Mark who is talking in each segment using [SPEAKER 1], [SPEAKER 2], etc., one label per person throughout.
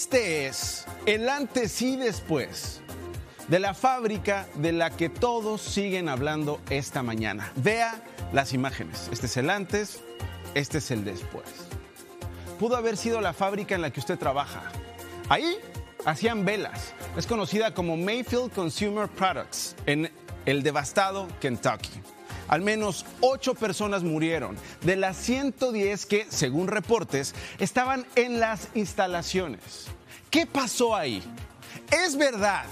[SPEAKER 1] Este es el antes y después de la fábrica de la que todos siguen hablando esta mañana. Vea las imágenes. Este es el antes, este es el después. Pudo haber sido la fábrica en la que usted trabaja. Ahí hacían velas. Es conocida como Mayfield Consumer Products en el devastado Kentucky. Al menos ocho personas murieron de las 110 que, según reportes, estaban en las instalaciones. ¿Qué pasó ahí? ¿Es verdad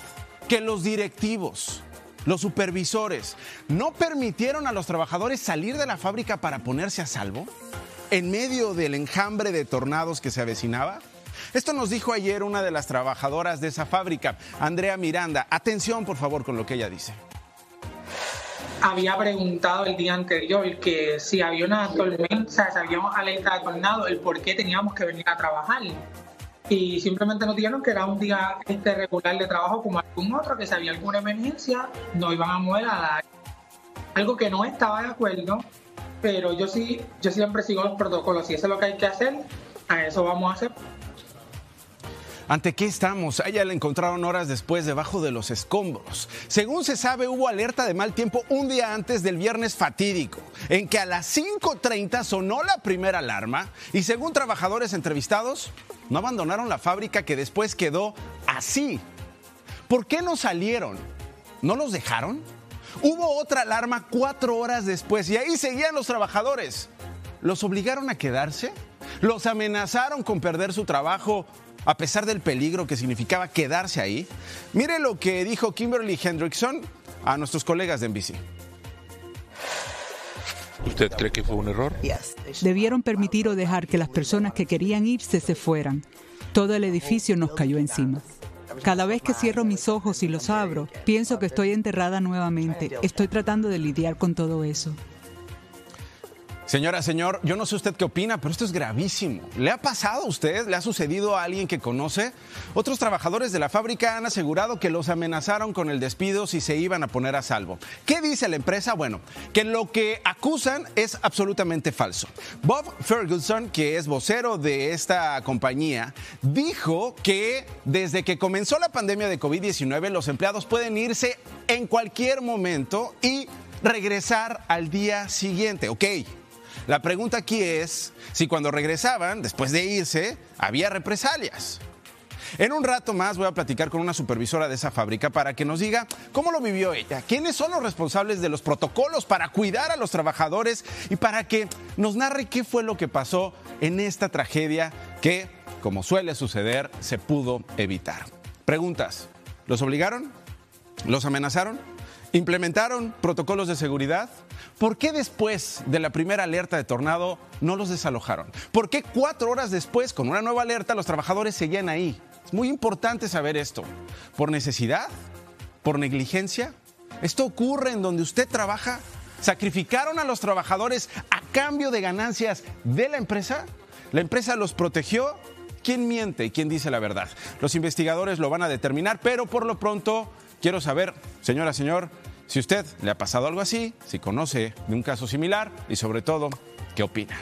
[SPEAKER 1] que los directivos, los supervisores, no permitieron a los trabajadores salir de la fábrica para ponerse a salvo? ¿En medio del enjambre de tornados que se avecinaba? Esto nos dijo ayer una de las trabajadoras de esa fábrica, Andrea Miranda. Atención, por favor, con lo que ella dice
[SPEAKER 2] había preguntado el día anterior que si había una tormenta, si había una alerta de tornado, el por qué teníamos que venir a trabajar. Y simplemente nos dijeron que era un día este, regular de trabajo como algún otro, que si había alguna emergencia, no iban a mover a. Algo que no estaba de acuerdo, pero yo sí, yo siempre sigo los protocolos. Si eso es lo que hay que hacer, a eso vamos a hacer.
[SPEAKER 1] ¿Ante qué estamos? A ella la encontraron horas después debajo de los escombros. Según se sabe, hubo alerta de mal tiempo un día antes del viernes fatídico, en que a las 5.30 sonó la primera alarma y según trabajadores entrevistados, no abandonaron la fábrica que después quedó así. ¿Por qué no salieron? ¿No los dejaron? Hubo otra alarma cuatro horas después y ahí seguían los trabajadores. ¿Los obligaron a quedarse? ¿Los amenazaron con perder su trabajo a pesar del peligro que significaba quedarse ahí? Mire lo que dijo Kimberly Hendrickson a nuestros colegas de NBC.
[SPEAKER 3] ¿Usted cree que fue un error?
[SPEAKER 4] Debieron permitir o dejar que las personas que querían irse se fueran. Todo el edificio nos cayó encima. Cada vez que cierro mis ojos y los abro, pienso que estoy enterrada nuevamente. Estoy tratando de lidiar con todo eso.
[SPEAKER 1] Señora, señor, yo no sé usted qué opina, pero esto es gravísimo. ¿Le ha pasado a usted? ¿Le ha sucedido a alguien que conoce? Otros trabajadores de la fábrica han asegurado que los amenazaron con el despido si se iban a poner a salvo. ¿Qué dice la empresa? Bueno, que lo que acusan es absolutamente falso. Bob Ferguson, que es vocero de esta compañía, dijo que desde que comenzó la pandemia de COVID-19 los empleados pueden irse en cualquier momento y regresar al día siguiente. Ok. La pregunta aquí es si cuando regresaban, después de irse, había represalias. En un rato más voy a platicar con una supervisora de esa fábrica para que nos diga cómo lo vivió ella, quiénes son los responsables de los protocolos para cuidar a los trabajadores y para que nos narre qué fue lo que pasó en esta tragedia que, como suele suceder, se pudo evitar. Preguntas, ¿los obligaron? ¿Los amenazaron? ¿Implementaron protocolos de seguridad? ¿Por qué después de la primera alerta de tornado no los desalojaron? ¿Por qué cuatro horas después, con una nueva alerta, los trabajadores seguían ahí? Es muy importante saber esto. ¿Por necesidad? ¿Por negligencia? ¿Esto ocurre en donde usted trabaja? ¿Sacrificaron a los trabajadores a cambio de ganancias de la empresa? ¿La empresa los protegió? ¿Quién miente y quién dice la verdad? Los investigadores lo van a determinar, pero por lo pronto quiero saber, señora, señor, si usted le ha pasado algo así, si conoce de un caso similar y sobre todo, ¿qué opina?